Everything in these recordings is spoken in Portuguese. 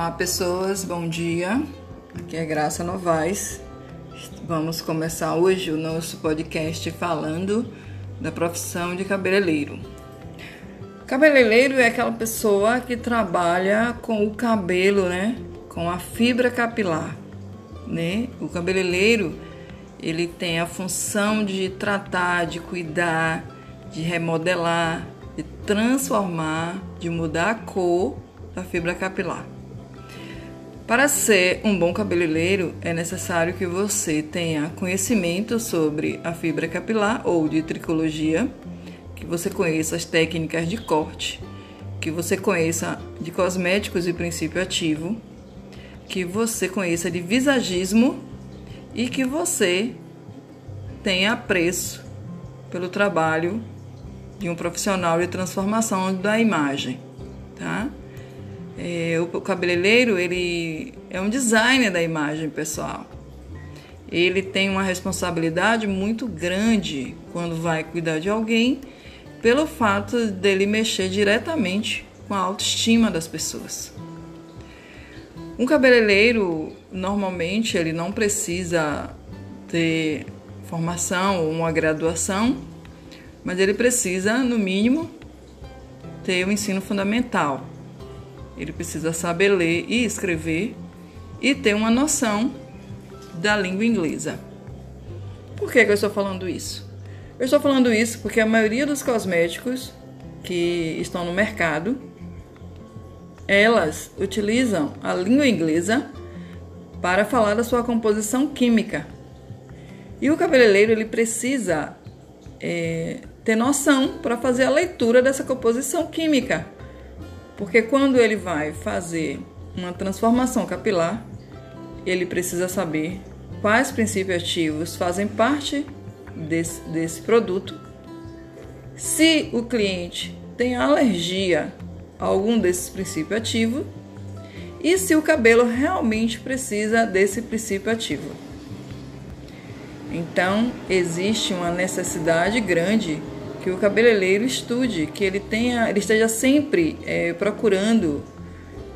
Olá, pessoas, bom dia. Aqui é Graça Novaes. Vamos começar hoje o nosso podcast falando da profissão de cabeleireiro. Cabeleireiro é aquela pessoa que trabalha com o cabelo, né? Com a fibra capilar, né? O cabeleireiro, ele tem a função de tratar, de cuidar, de remodelar, de transformar, de mudar a cor da fibra capilar. Para ser um bom cabeleireiro, é necessário que você tenha conhecimento sobre a fibra capilar ou de tricologia, que você conheça as técnicas de corte, que você conheça de cosméticos e princípio ativo, que você conheça de visagismo e que você tenha apreço pelo trabalho de um profissional de transformação da imagem, tá? É, o cabeleireiro ele é um designer da imagem pessoal. Ele tem uma responsabilidade muito grande quando vai cuidar de alguém, pelo fato dele mexer diretamente com a autoestima das pessoas. Um cabeleireiro normalmente ele não precisa ter formação ou uma graduação, mas ele precisa, no mínimo, ter o um ensino fundamental ele precisa saber ler e escrever e ter uma noção da língua inglesa. Por que, que eu estou falando isso? Eu estou falando isso porque a maioria dos cosméticos que estão no mercado, elas utilizam a língua inglesa para falar da sua composição química. E o cabeleireiro ele precisa é, ter noção para fazer a leitura dessa composição química porque quando ele vai fazer uma transformação capilar, ele precisa saber quais princípios ativos fazem parte desse, desse produto. Se o cliente tem alergia a algum desses princípios ativos e se o cabelo realmente precisa desse princípio ativo. Então, existe uma necessidade grande que o cabeleireiro estude, que ele tenha, ele esteja sempre é, procurando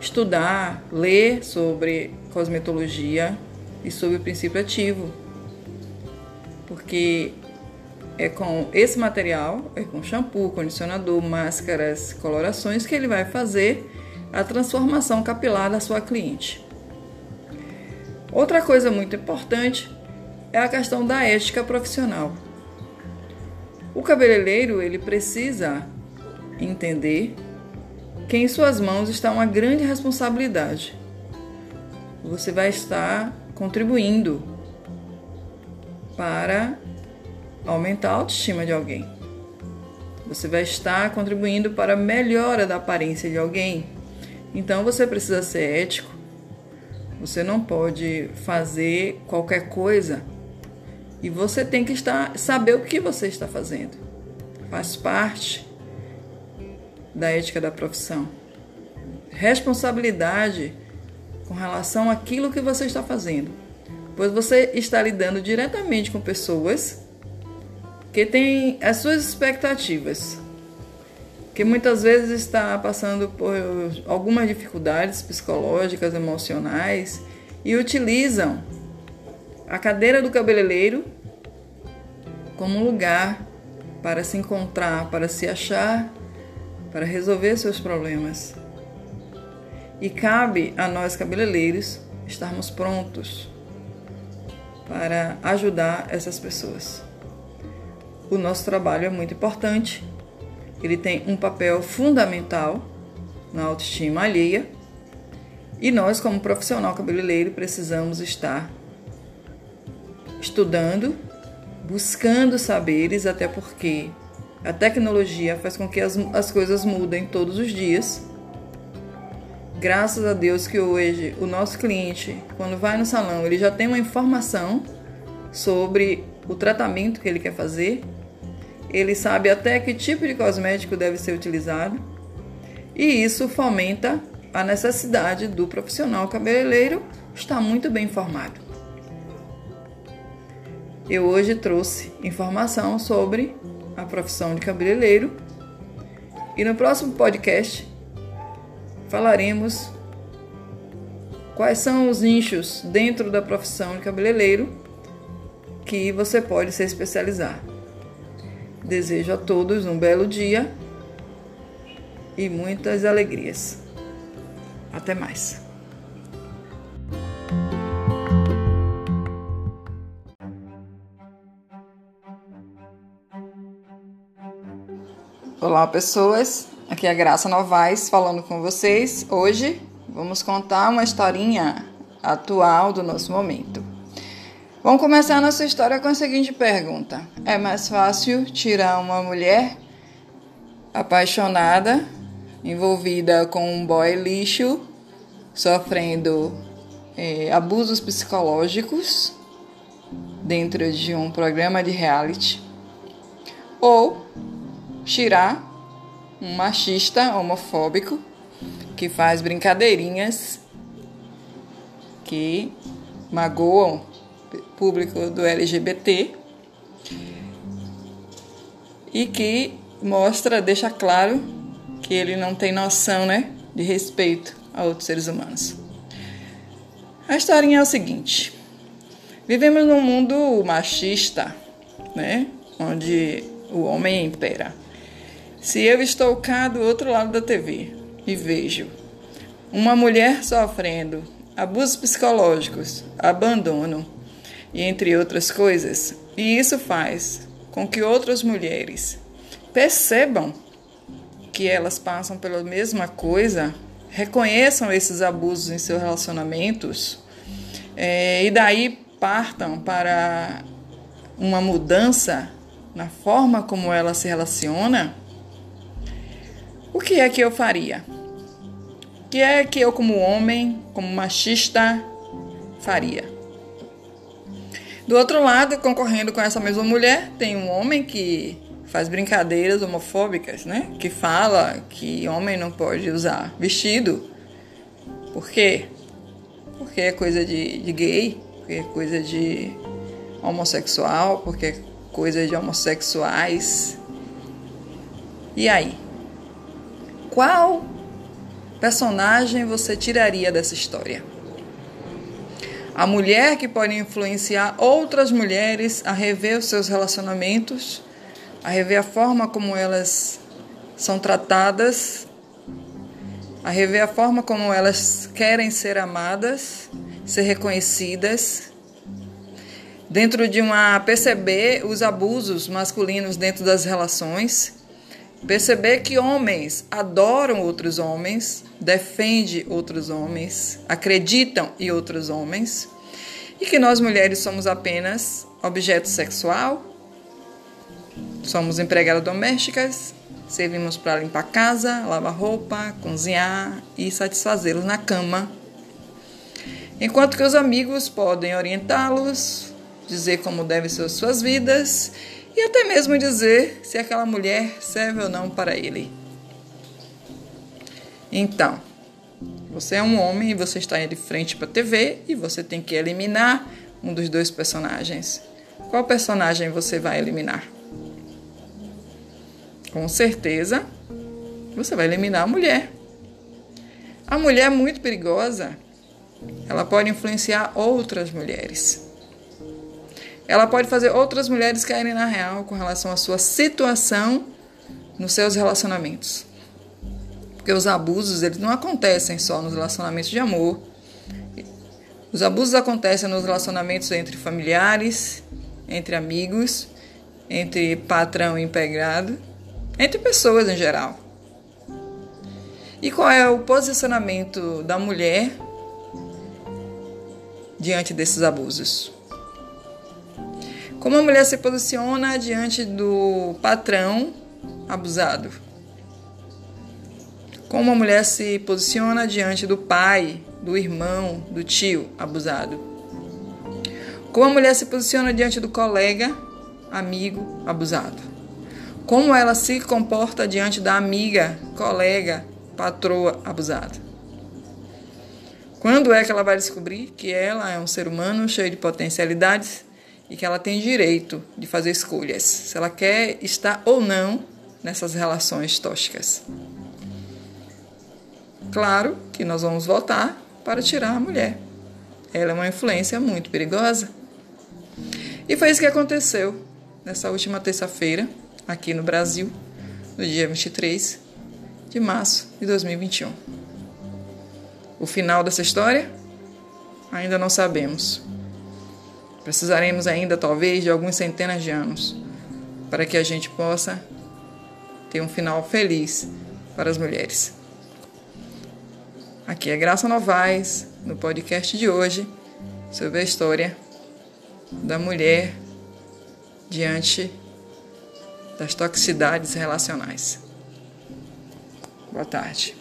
estudar, ler sobre cosmetologia e sobre o princípio ativo, porque é com esse material, é com shampoo, condicionador, máscaras, colorações que ele vai fazer a transformação capilar da sua cliente. Outra coisa muito importante é a questão da ética profissional. O cabeleireiro ele precisa entender que em suas mãos está uma grande responsabilidade. Você vai estar contribuindo para aumentar a autoestima de alguém. Você vai estar contribuindo para a melhora da aparência de alguém. Então você precisa ser ético. Você não pode fazer qualquer coisa e você tem que estar, saber o que você está fazendo. Faz parte da ética da profissão. Responsabilidade com relação àquilo que você está fazendo. Pois você está lidando diretamente com pessoas que têm as suas expectativas, que muitas vezes está passando por algumas dificuldades psicológicas, emocionais e utilizam a cadeira do cabeleireiro como um lugar para se encontrar, para se achar, para resolver seus problemas. E cabe a nós cabeleireiros estarmos prontos para ajudar essas pessoas. O nosso trabalho é muito importante, ele tem um papel fundamental na autoestima alheia e nós, como profissional cabeleireiro, precisamos estar estudando, buscando saberes, até porque a tecnologia faz com que as, as coisas mudem todos os dias. Graças a Deus que hoje o nosso cliente, quando vai no salão, ele já tem uma informação sobre o tratamento que ele quer fazer. Ele sabe até que tipo de cosmético deve ser utilizado. E isso fomenta a necessidade do profissional cabeleireiro estar muito bem informado. Eu hoje trouxe informação sobre a profissão de cabeleireiro e no próximo podcast falaremos quais são os nichos dentro da profissão de cabeleireiro que você pode se especializar. Desejo a todos um belo dia e muitas alegrias. Até mais. Olá, pessoas. Aqui é a Graça Novaes falando com vocês. Hoje vamos contar uma historinha atual do nosso momento. Vamos começar a nossa história com a seguinte pergunta: É mais fácil tirar uma mulher apaixonada, envolvida com um boy lixo, sofrendo é, abusos psicológicos dentro de um programa de reality, ou tirar um machista homofóbico que faz brincadeirinhas que magoam público do LGBT e que mostra, deixa claro que ele não tem noção, né, de respeito a outros seres humanos. A historinha é o seguinte: vivemos num mundo machista, né, onde o homem impera. Se eu estou cá do outro lado da TV e vejo uma mulher sofrendo abusos psicológicos, abandono e entre outras coisas, e isso faz com que outras mulheres percebam que elas passam pela mesma coisa, reconheçam esses abusos em seus relacionamentos é, e daí partam para uma mudança na forma como ela se relaciona o que é que eu faria? O que é que eu, como homem, como machista, faria? Do outro lado, concorrendo com essa mesma mulher, tem um homem que faz brincadeiras homofóbicas, né? Que fala que homem não pode usar vestido. Por quê? Porque é coisa de, de gay, porque é coisa de homossexual, porque é coisa de homossexuais. E aí? Qual personagem você tiraria dessa história? A mulher que pode influenciar outras mulheres a rever os seus relacionamentos, a rever a forma como elas são tratadas, a rever a forma como elas querem ser amadas, ser reconhecidas, dentro de uma perceber os abusos masculinos dentro das relações Perceber que homens adoram outros homens, defendem outros homens, acreditam em outros homens e que nós mulheres somos apenas objeto sexual, somos empregadas domésticas, servimos para limpar casa, lavar roupa, cozinhar e satisfazê-los na cama. Enquanto que os amigos podem orientá-los, dizer como devem ser suas vidas e até mesmo dizer se aquela mulher serve ou não para ele. Então, você é um homem e você está de frente para a TV e você tem que eliminar um dos dois personagens. Qual personagem você vai eliminar? Com certeza, você vai eliminar a mulher. A mulher é muito perigosa. Ela pode influenciar outras mulheres ela pode fazer outras mulheres caírem na real com relação à sua situação nos seus relacionamentos. Porque os abusos, eles não acontecem só nos relacionamentos de amor. Os abusos acontecem nos relacionamentos entre familiares, entre amigos, entre patrão e empregado, entre pessoas em geral. E qual é o posicionamento da mulher diante desses abusos? Como a mulher se posiciona diante do patrão abusado? Como a mulher se posiciona diante do pai, do irmão, do tio abusado? Como a mulher se posiciona diante do colega, amigo abusado? Como ela se comporta diante da amiga, colega, patroa abusada? Quando é que ela vai descobrir que ela é um ser humano cheio de potencialidades e que ela tem direito de fazer escolhas, se ela quer estar ou não nessas relações tóxicas. Claro que nós vamos votar para tirar a mulher. Ela é uma influência muito perigosa. E foi isso que aconteceu nessa última terça-feira, aqui no Brasil, no dia 23 de março de 2021. O final dessa história? Ainda não sabemos. Precisaremos ainda, talvez, de algumas centenas de anos para que a gente possa ter um final feliz para as mulheres. Aqui é Graça Novaes, no podcast de hoje, sobre a história da mulher diante das toxicidades relacionais. Boa tarde.